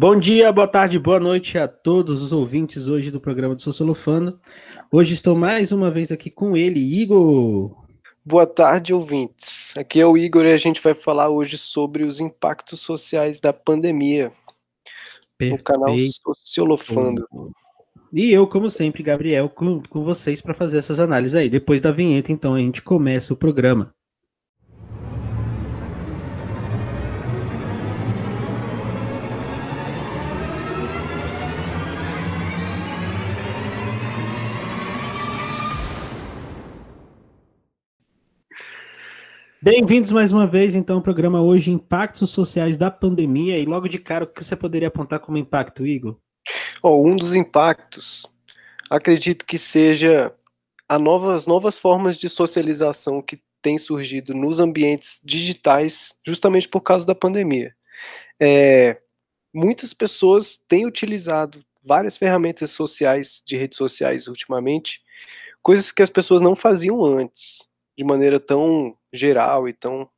Bom dia, boa tarde, boa noite a todos os ouvintes hoje do programa do Sociolofano. Hoje estou mais uma vez aqui com ele, Igor. Boa tarde, ouvintes. Aqui é o Igor e a gente vai falar hoje sobre os impactos sociais da pandemia Perfeito. no canal Sociolofando. E eu, como sempre, Gabriel, com, com vocês para fazer essas análises aí. Depois da vinheta, então, a gente começa o programa. Bem-vindos mais uma vez, então, ao programa hoje Impactos Sociais da Pandemia. E logo de cara, o que você poderia apontar como impacto, Igor? Oh, um dos impactos, acredito que seja as novas, novas formas de socialização que têm surgido nos ambientes digitais, justamente por causa da pandemia. É, muitas pessoas têm utilizado várias ferramentas sociais, de redes sociais ultimamente, coisas que as pessoas não faziam antes, de maneira tão geral e tão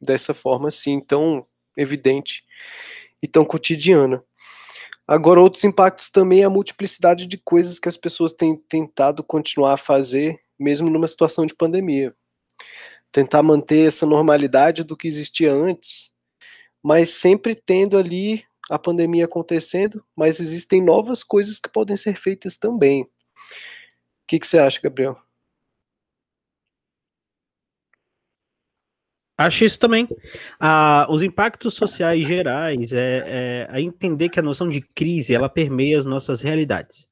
dessa forma assim, tão evidente e tão cotidiana. Agora, outros impactos também é a multiplicidade de coisas que as pessoas têm tentado continuar a fazer, mesmo numa situação de pandemia. Tentar manter essa normalidade do que existia antes, mas sempre tendo ali a pandemia acontecendo, mas existem novas coisas que podem ser feitas também. O que, que você acha, Gabriel? Acho isso também. Ah, os impactos sociais gerais é, é, é, entender que a noção de crise ela permeia as nossas realidades.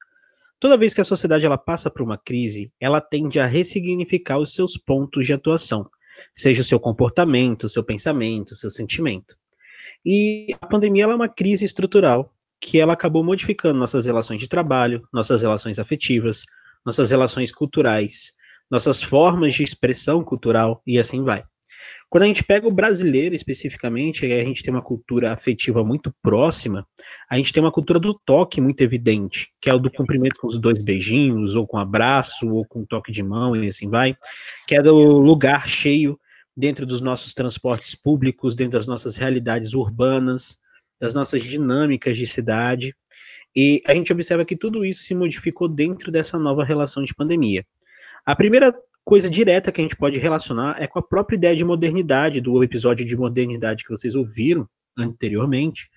Toda vez que a sociedade ela passa por uma crise, ela tende a ressignificar os seus pontos de atuação, seja o seu comportamento, o seu pensamento, o seu sentimento. E a pandemia é uma crise estrutural que ela acabou modificando nossas relações de trabalho, nossas relações afetivas, nossas relações culturais, nossas formas de expressão cultural e assim vai. Quando a gente pega o brasileiro especificamente, a gente tem uma cultura afetiva muito próxima, a gente tem uma cultura do toque muito evidente, que é o do cumprimento com os dois beijinhos, ou com abraço, ou com toque de mão, e assim vai, que é do lugar cheio dentro dos nossos transportes públicos, dentro das nossas realidades urbanas, das nossas dinâmicas de cidade. E a gente observa que tudo isso se modificou dentro dessa nova relação de pandemia. A primeira coisa direta que a gente pode relacionar é com a própria ideia de modernidade, do episódio de modernidade que vocês ouviram anteriormente,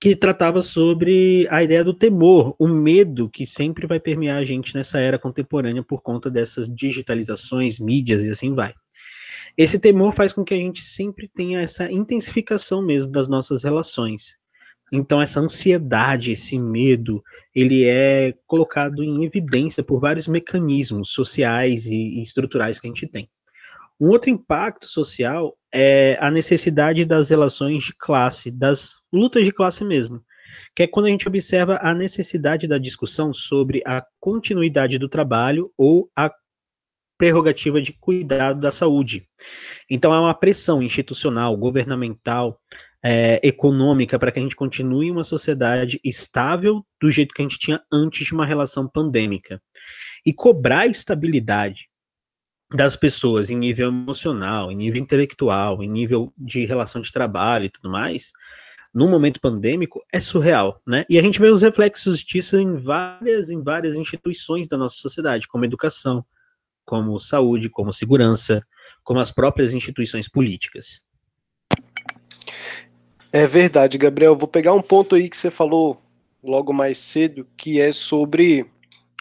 que tratava sobre a ideia do temor, o medo que sempre vai permear a gente nessa era contemporânea por conta dessas digitalizações, mídias e assim vai. Esse temor faz com que a gente sempre tenha essa intensificação mesmo das nossas relações. Então essa ansiedade, esse medo, ele é colocado em evidência por vários mecanismos sociais e estruturais que a gente tem. Um outro impacto social é a necessidade das relações de classe, das lutas de classe mesmo, que é quando a gente observa a necessidade da discussão sobre a continuidade do trabalho ou a prerrogativa de cuidado da saúde. Então, há uma pressão institucional, governamental, é, econômica para que a gente continue uma sociedade estável do jeito que a gente tinha antes de uma relação pandêmica. E cobrar estabilidade das pessoas em nível emocional, em nível intelectual, em nível de relação de trabalho e tudo mais, no momento pandêmico é surreal, né? E a gente vê os reflexos disso em várias, em várias instituições da nossa sociedade, como educação, como saúde, como segurança, como as próprias instituições políticas. É verdade, Gabriel. Vou pegar um ponto aí que você falou logo mais cedo, que é sobre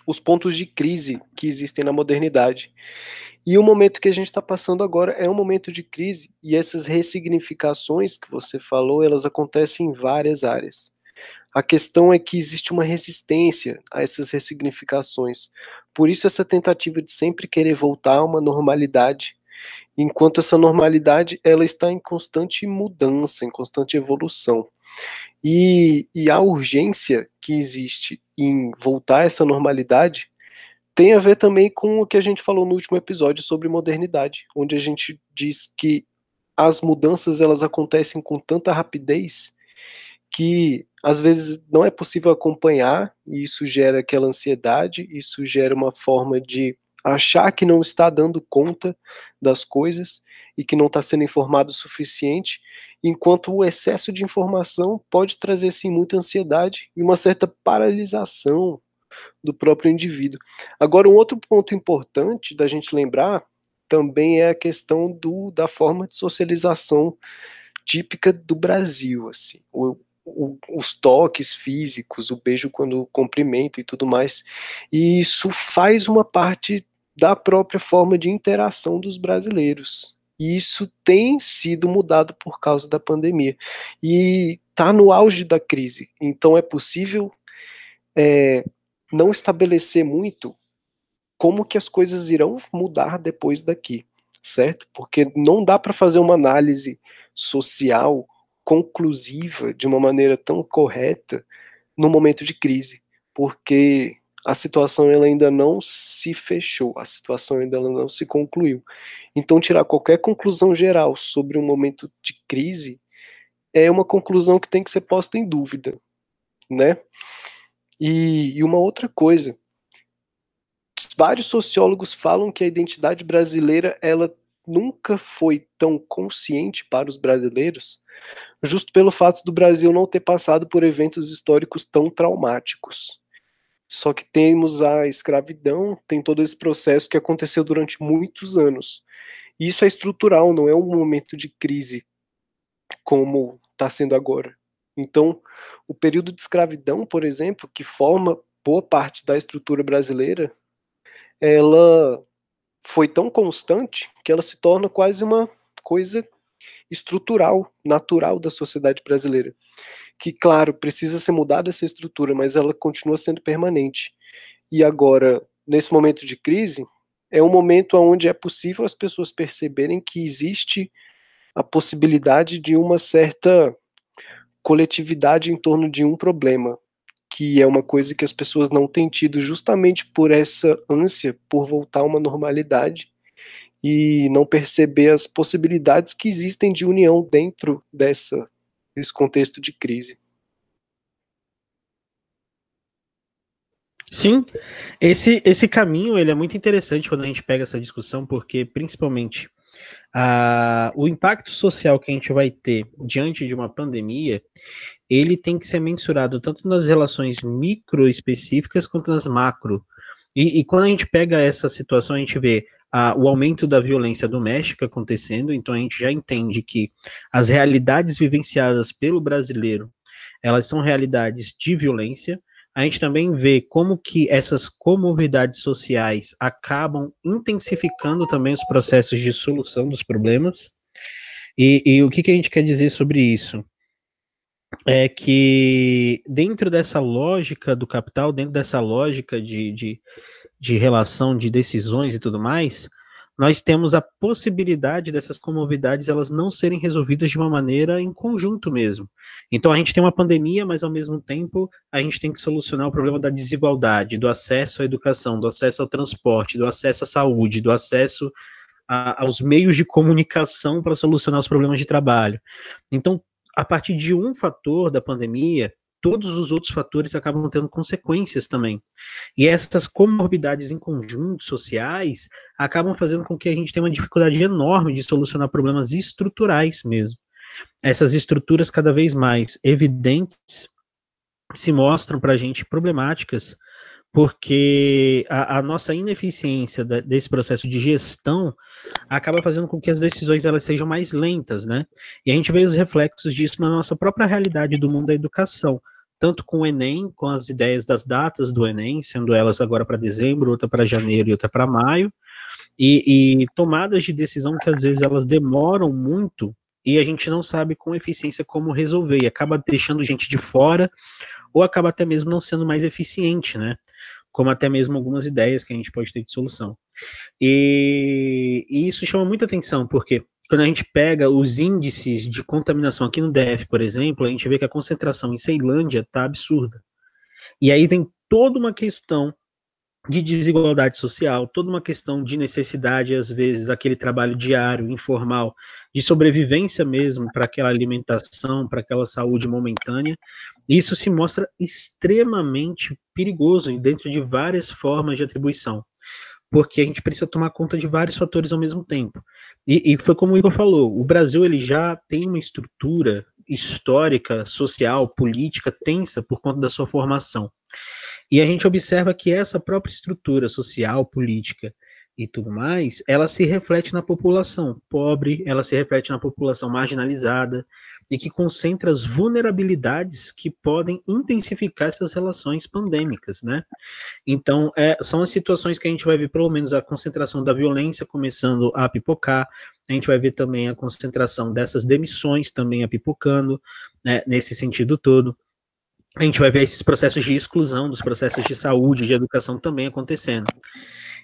os pontos de crise que existem na modernidade. E o momento que a gente está passando agora é um momento de crise, e essas ressignificações que você falou, elas acontecem em várias áreas. A questão é que existe uma resistência a essas ressignificações. Por isso, essa tentativa de sempre querer voltar a uma normalidade enquanto essa normalidade ela está em constante mudança, em constante evolução. E, e a urgência que existe em voltar a essa normalidade tem a ver também com o que a gente falou no último episódio sobre modernidade, onde a gente diz que as mudanças elas acontecem com tanta rapidez que às vezes não é possível acompanhar e isso gera aquela ansiedade, isso gera uma forma de achar que não está dando conta das coisas e que não está sendo informado o suficiente, enquanto o excesso de informação pode trazer sim muita ansiedade e uma certa paralisação do próprio indivíduo. Agora, um outro ponto importante da gente lembrar também é a questão do, da forma de socialização típica do Brasil, assim, o, o, os toques físicos, o beijo quando cumprimenta e tudo mais, e isso faz uma parte da própria forma de interação dos brasileiros. E isso tem sido mudado por causa da pandemia. E está no auge da crise. Então é possível é, não estabelecer muito como que as coisas irão mudar depois daqui, certo? Porque não dá para fazer uma análise social conclusiva de uma maneira tão correta no momento de crise, porque a situação ela ainda não se fechou, a situação ainda não se concluiu. Então, tirar qualquer conclusão geral sobre um momento de crise é uma conclusão que tem que ser posta em dúvida, né? E, e uma outra coisa, vários sociólogos falam que a identidade brasileira ela nunca foi tão consciente para os brasileiros, justo pelo fato do Brasil não ter passado por eventos históricos tão traumáticos. Só que temos a escravidão, tem todo esse processo que aconteceu durante muitos anos. E isso é estrutural, não é um momento de crise como está sendo agora. Então, o período de escravidão, por exemplo, que forma boa parte da estrutura brasileira, ela foi tão constante que ela se torna quase uma coisa estrutural, natural da sociedade brasileira que, claro, precisa ser mudada essa estrutura, mas ela continua sendo permanente. E agora, nesse momento de crise, é um momento onde é possível as pessoas perceberem que existe a possibilidade de uma certa coletividade em torno de um problema, que é uma coisa que as pessoas não têm tido justamente por essa ânsia por voltar a uma normalidade e não perceber as possibilidades que existem de união dentro dessa nesse contexto de crise. Sim, esse, esse caminho ele é muito interessante quando a gente pega essa discussão, porque principalmente a, o impacto social que a gente vai ter diante de uma pandemia, ele tem que ser mensurado tanto nas relações micro específicas quanto nas macro. E, e quando a gente pega essa situação, a gente vê o aumento da violência doméstica acontecendo, então a gente já entende que as realidades vivenciadas pelo brasileiro, elas são realidades de violência, a gente também vê como que essas comorbidades sociais acabam intensificando também os processos de solução dos problemas. E, e, o que, que a gente quer dizer sobre isso? É que dentro dessa lógica do capital, dentro dessa lógica de, de de relação de decisões e tudo mais, nós temos a possibilidade dessas comorbidades elas não serem resolvidas de uma maneira em conjunto mesmo. Então a gente tem uma pandemia, mas ao mesmo tempo a gente tem que solucionar o problema da desigualdade, do acesso à educação, do acesso ao transporte, do acesso à saúde, do acesso a, aos meios de comunicação para solucionar os problemas de trabalho. Então, a partir de um fator da pandemia, todos os outros fatores acabam tendo consequências também. E essas comorbidades em conjunto sociais acabam fazendo com que a gente tenha uma dificuldade enorme de solucionar problemas estruturais mesmo. Essas estruturas cada vez mais evidentes se mostram para a gente problemáticas, porque a, a nossa ineficiência desse processo de gestão acaba fazendo com que as decisões elas sejam mais lentas, né? E a gente vê os reflexos disso na nossa própria realidade do mundo da educação, tanto com o Enem, com as ideias das datas do Enem, sendo elas agora para dezembro, outra para janeiro e outra para maio, e, e tomadas de decisão que às vezes elas demoram muito e a gente não sabe com eficiência como resolver, e acaba deixando gente de fora, ou acaba até mesmo não sendo mais eficiente, né? Como até mesmo algumas ideias que a gente pode ter de solução. E, e isso chama muita atenção, porque quando a gente pega os índices de contaminação aqui no DF, por exemplo, a gente vê que a concentração em Ceilândia está absurda. E aí vem toda uma questão de desigualdade social, toda uma questão de necessidade, às vezes, daquele trabalho diário, informal, de sobrevivência mesmo para aquela alimentação, para aquela saúde momentânea. Isso se mostra extremamente perigoso dentro de várias formas de atribuição. porque a gente precisa tomar conta de vários fatores ao mesmo tempo. E, e foi como o Igor falou, o Brasil ele já tem uma estrutura histórica, social, política tensa por conta da sua formação. E a gente observa que essa própria estrutura social, política e tudo mais, ela se reflete na população pobre, ela se reflete na população marginalizada e que concentra as vulnerabilidades que podem intensificar essas relações pandêmicas, né? Então, é, são as situações que a gente vai ver, pelo menos, a concentração da violência começando a pipocar, a gente vai ver também a concentração dessas demissões também a pipocando, né, nesse sentido todo a gente vai ver esses processos de exclusão dos processos de saúde, de educação também acontecendo.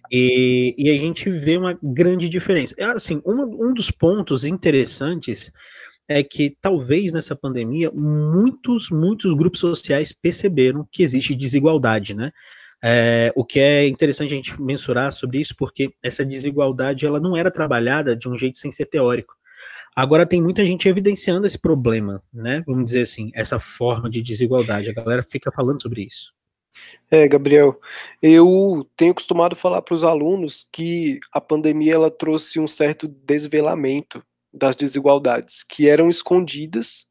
E, e a gente vê uma grande diferença. É, assim, um, um dos pontos interessantes é que talvez nessa pandemia muitos, muitos grupos sociais perceberam que existe desigualdade, né? É, o que é interessante a gente mensurar sobre isso, porque essa desigualdade ela não era trabalhada de um jeito sem ser teórico. Agora tem muita gente evidenciando esse problema, né? Vamos dizer assim, essa forma de desigualdade. A galera fica falando sobre isso. É, Gabriel, eu tenho costumado falar para os alunos que a pandemia ela trouxe um certo desvelamento das desigualdades, que eram escondidas,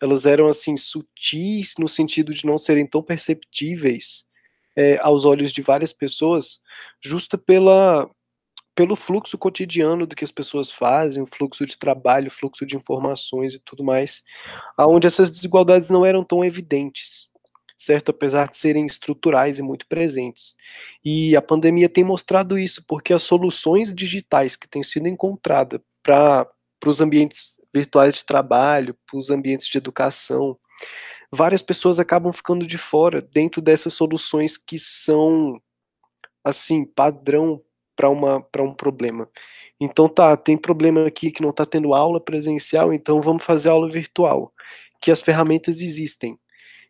elas eram assim sutis no sentido de não serem tão perceptíveis é, aos olhos de várias pessoas, justa pela pelo fluxo cotidiano do que as pessoas fazem, o fluxo de trabalho, o fluxo de informações e tudo mais, aonde essas desigualdades não eram tão evidentes, certo? Apesar de serem estruturais e muito presentes. E a pandemia tem mostrado isso, porque as soluções digitais que têm sido encontradas para os ambientes virtuais de trabalho, para os ambientes de educação, várias pessoas acabam ficando de fora dentro dessas soluções que são assim padrão para um problema. Então tá, tem problema aqui que não está tendo aula presencial, então vamos fazer aula virtual. Que as ferramentas existem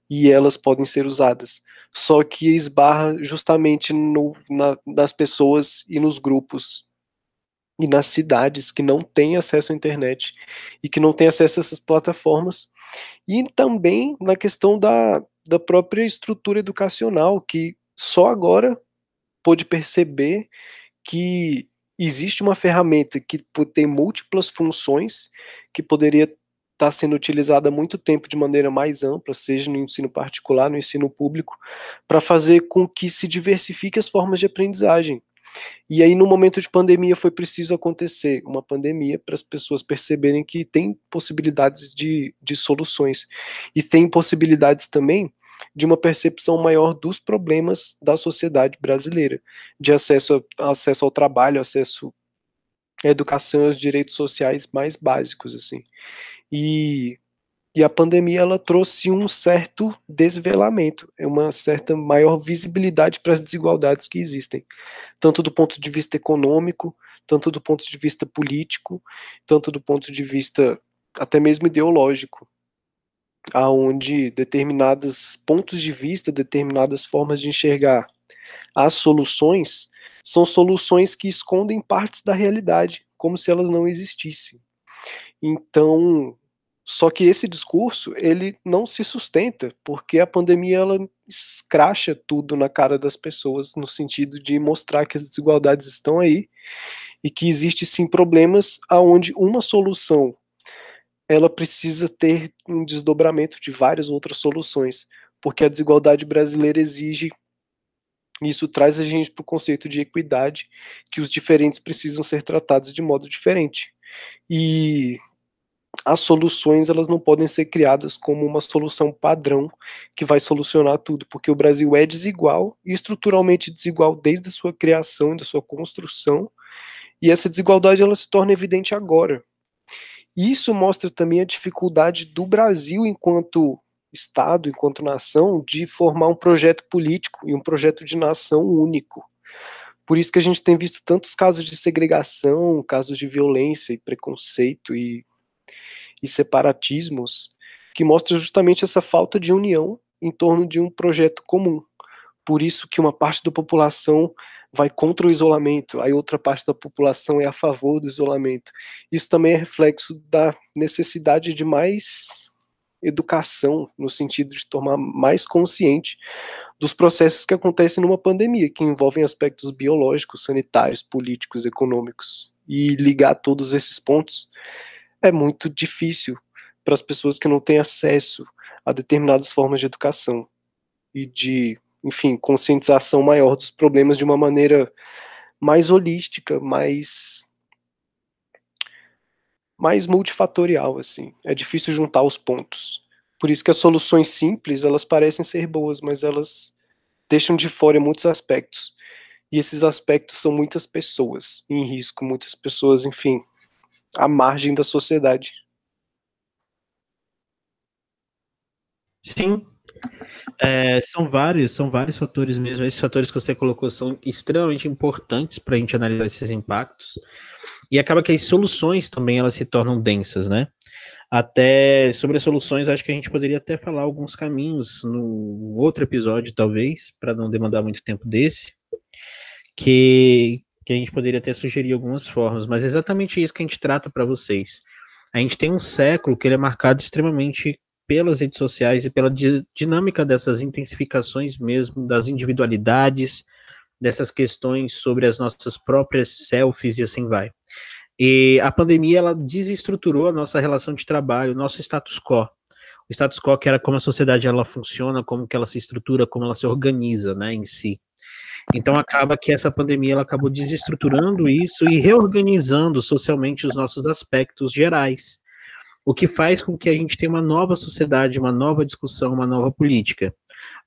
e elas podem ser usadas. Só que esbarra justamente no, na, nas pessoas e nos grupos e nas cidades que não têm acesso à internet e que não têm acesso a essas plataformas. E também na questão da, da própria estrutura educacional, que só agora pôde perceber que existe uma ferramenta que tem múltiplas funções, que poderia estar tá sendo utilizada há muito tempo de maneira mais ampla, seja no ensino particular, no ensino público, para fazer com que se diversifique as formas de aprendizagem. E aí, no momento de pandemia, foi preciso acontecer uma pandemia para as pessoas perceberem que tem possibilidades de, de soluções. E tem possibilidades também de uma percepção maior dos problemas da sociedade brasileira, de acesso, acesso ao trabalho, acesso à educação e aos direitos sociais mais básicos, assim. E, e a pandemia, ela trouxe um certo desvelamento, é uma certa maior visibilidade para as desigualdades que existem, tanto do ponto de vista econômico, tanto do ponto de vista político, tanto do ponto de vista até mesmo ideológico aonde determinados pontos de vista, determinadas formas de enxergar as soluções são soluções que escondem partes da realidade, como se elas não existissem. Então, só que esse discurso, ele não se sustenta, porque a pandemia ela escracha tudo na cara das pessoas no sentido de mostrar que as desigualdades estão aí e que existe sim problemas aonde uma solução ela precisa ter um desdobramento de várias outras soluções, porque a desigualdade brasileira exige isso traz a gente para o conceito de equidade, que os diferentes precisam ser tratados de modo diferente. E as soluções elas não podem ser criadas como uma solução padrão que vai solucionar tudo, porque o Brasil é desigual e estruturalmente desigual desde a sua criação da sua construção, e essa desigualdade ela se torna evidente agora, isso mostra também a dificuldade do Brasil, enquanto Estado, enquanto nação, de formar um projeto político e um projeto de nação único. Por isso que a gente tem visto tantos casos de segregação, casos de violência e preconceito e, e separatismos, que mostra justamente essa falta de união em torno de um projeto comum. Por isso que uma parte da população vai contra o isolamento, aí outra parte da população é a favor do isolamento. Isso também é reflexo da necessidade de mais educação, no sentido de tornar mais consciente dos processos que acontecem numa pandemia, que envolvem aspectos biológicos, sanitários, políticos, econômicos. E ligar todos esses pontos é muito difícil para as pessoas que não têm acesso a determinadas formas de educação e de, enfim, conscientização maior dos problemas de uma maneira mais holística, mais mais multifatorial assim. É difícil juntar os pontos. Por isso que as soluções simples, elas parecem ser boas, mas elas deixam de fora muitos aspectos. E esses aspectos são muitas pessoas em risco, muitas pessoas, enfim, à margem da sociedade. Sim, é, são vários, são vários fatores mesmo. Esses fatores que você colocou são extremamente importantes para a gente analisar esses impactos. E acaba que as soluções também elas se tornam densas, né? Até sobre as soluções, acho que a gente poderia até falar alguns caminhos no outro episódio, talvez, para não demandar muito tempo desse, que, que a gente poderia até sugerir algumas formas, mas é exatamente isso que a gente trata para vocês. A gente tem um século que ele é marcado extremamente pelas redes sociais e pela di dinâmica dessas intensificações mesmo, das individualidades, dessas questões sobre as nossas próprias selfies e assim vai. E a pandemia ela desestruturou a nossa relação de trabalho, nosso status quo. O status quo que era como a sociedade ela funciona, como que ela se estrutura, como ela se organiza, né, em si. Então acaba que essa pandemia ela acabou desestruturando isso e reorganizando socialmente os nossos aspectos gerais, o que faz com que a gente tenha uma nova sociedade, uma nova discussão, uma nova política.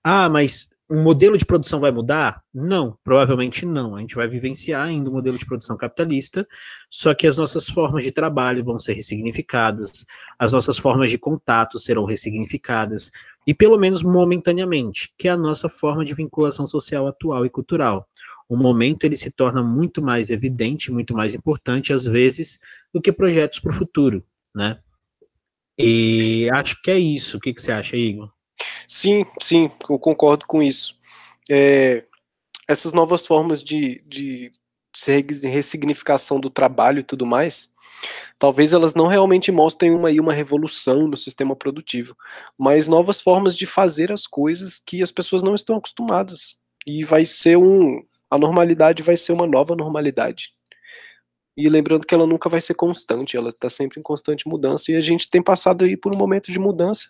Ah, mas o modelo de produção vai mudar? Não, provavelmente não. A gente vai vivenciar ainda o modelo de produção capitalista, só que as nossas formas de trabalho vão ser ressignificadas, as nossas formas de contato serão ressignificadas, e pelo menos momentaneamente, que é a nossa forma de vinculação social atual e cultural. O momento ele se torna muito mais evidente, muito mais importante às vezes do que projetos para o futuro, né? E acho que é isso. O que, que você acha, Igor? Sim, sim, eu concordo com isso. É, essas novas formas de, de ressignificação do trabalho e tudo mais, talvez elas não realmente mostrem uma, uma revolução no sistema produtivo, mas novas formas de fazer as coisas que as pessoas não estão acostumadas. E vai ser um. A normalidade vai ser uma nova normalidade. E lembrando que ela nunca vai ser constante, ela está sempre em constante mudança, e a gente tem passado aí por um momento de mudança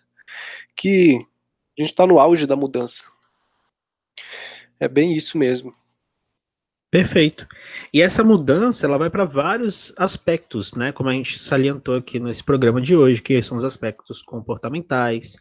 que a gente está no auge da mudança. É bem isso mesmo. Perfeito. E essa mudança, ela vai para vários aspectos, né? Como a gente salientou aqui nesse programa de hoje, que são os aspectos comportamentais,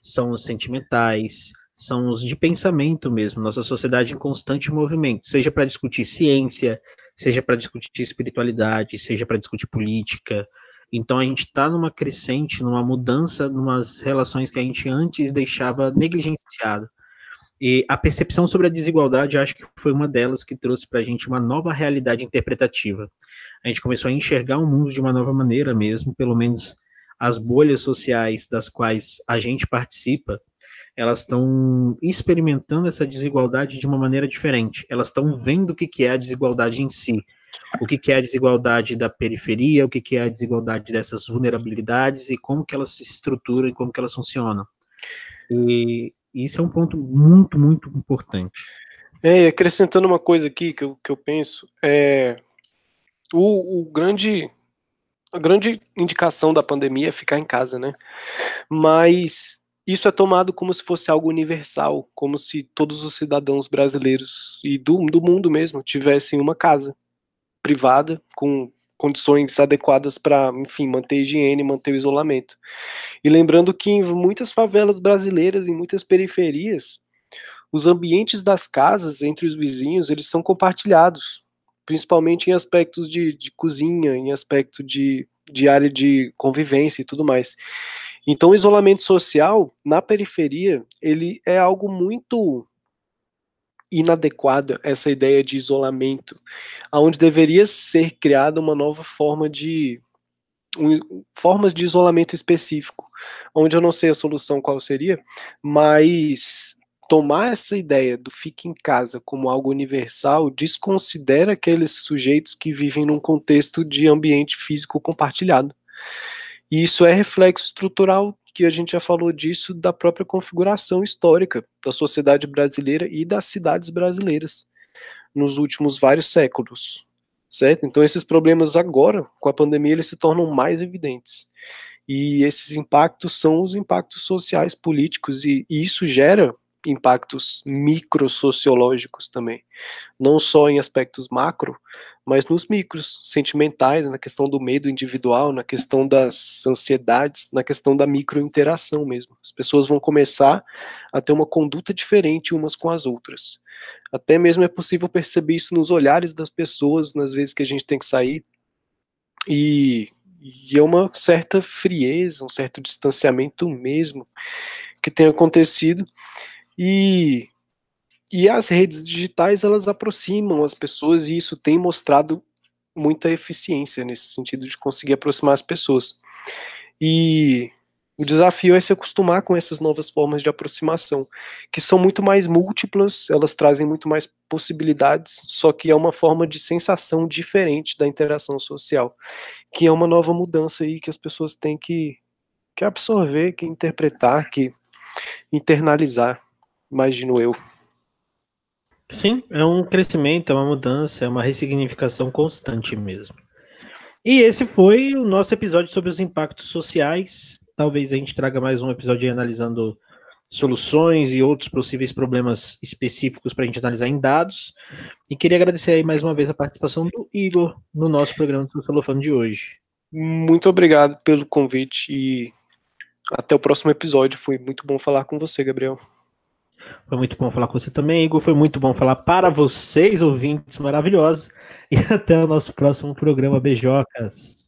são os sentimentais, são os de pensamento mesmo, nossa sociedade em constante movimento, seja para discutir ciência, seja para discutir espiritualidade, seja para discutir política, então a gente está numa crescente, numa mudança, numas relações que a gente antes deixava negligenciado. E a percepção sobre a desigualdade, acho que foi uma delas que trouxe para a gente uma nova realidade interpretativa. A gente começou a enxergar o mundo de uma nova maneira mesmo, pelo menos as bolhas sociais das quais a gente participa, elas estão experimentando essa desigualdade de uma maneira diferente. Elas estão vendo o que é a desigualdade em si o que, que é a desigualdade da periferia, o que, que é a desigualdade dessas vulnerabilidades e como que elas se estruturam e como que elas funcionam. E isso é um ponto muito, muito importante. É, acrescentando uma coisa aqui que eu, que eu penso, é o, o grande a grande indicação da pandemia é ficar em casa, né? Mas isso é tomado como se fosse algo universal, como se todos os cidadãos brasileiros e do, do mundo mesmo tivessem uma casa privada, com condições adequadas para, enfim, manter a higiene, manter o isolamento. E lembrando que em muitas favelas brasileiras, em muitas periferias, os ambientes das casas entre os vizinhos, eles são compartilhados, principalmente em aspectos de, de cozinha, em aspecto de, de área de convivência e tudo mais. Então, o isolamento social na periferia, ele é algo muito inadequada essa ideia de isolamento, aonde deveria ser criada uma nova forma de um, formas de isolamento específico, onde eu não sei a solução qual seria, mas tomar essa ideia do fique em casa como algo universal desconsidera aqueles sujeitos que vivem num contexto de ambiente físico compartilhado. E isso é reflexo estrutural que a gente já falou disso da própria configuração histórica da sociedade brasileira e das cidades brasileiras nos últimos vários séculos, certo? Então esses problemas agora, com a pandemia, eles se tornam mais evidentes. E esses impactos são os impactos sociais, políticos, e, e isso gera impactos microsociológicos também. Não só em aspectos macro, mas nos micros, sentimentais, na questão do medo individual, na questão das ansiedades, na questão da microinteração mesmo. As pessoas vão começar a ter uma conduta diferente umas com as outras. Até mesmo é possível perceber isso nos olhares das pessoas, nas vezes que a gente tem que sair. E, e é uma certa frieza, um certo distanciamento mesmo que tem acontecido. E, e as redes digitais elas aproximam as pessoas e isso tem mostrado muita eficiência nesse sentido de conseguir aproximar as pessoas. E o desafio é se acostumar com essas novas formas de aproximação, que são muito mais múltiplas, elas trazem muito mais possibilidades, só que é uma forma de sensação diferente da interação social, que é uma nova mudança aí que as pessoas têm que, que absorver, que interpretar, que internalizar, imagino eu. Sim, é um crescimento, é uma mudança, é uma ressignificação constante mesmo. E esse foi o nosso episódio sobre os impactos sociais talvez a gente traga mais um episódio analisando soluções e outros possíveis problemas específicos para a gente analisar em dados. E queria agradecer aí mais uma vez a participação do Igor no nosso programa do Sociolofano de hoje. Muito obrigado pelo convite e até o próximo episódio. Foi muito bom falar com você, Gabriel. Foi muito bom falar com você também, Igor. Foi muito bom falar para vocês, ouvintes maravilhosos. E até o nosso próximo programa, Beijocas.